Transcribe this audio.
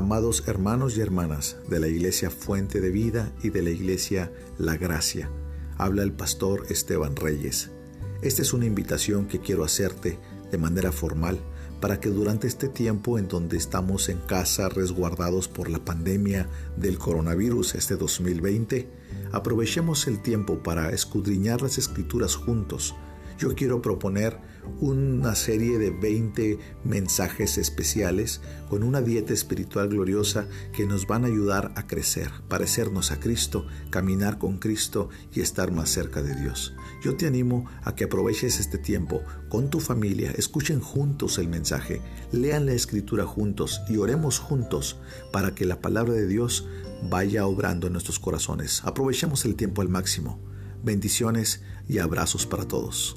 Amados hermanos y hermanas de la Iglesia Fuente de Vida y de la Iglesia La Gracia, habla el pastor Esteban Reyes. Esta es una invitación que quiero hacerte de manera formal para que durante este tiempo en donde estamos en casa resguardados por la pandemia del coronavirus este 2020, aprovechemos el tiempo para escudriñar las escrituras juntos yo quiero proponer una serie de 20 mensajes especiales con una dieta espiritual gloriosa que nos van a ayudar a crecer, parecernos a Cristo, caminar con Cristo y estar más cerca de Dios. Yo te animo a que aproveches este tiempo con tu familia, escuchen juntos el mensaje, lean la escritura juntos y oremos juntos para que la palabra de Dios vaya obrando en nuestros corazones. Aprovechemos el tiempo al máximo. Bendiciones y abrazos para todos.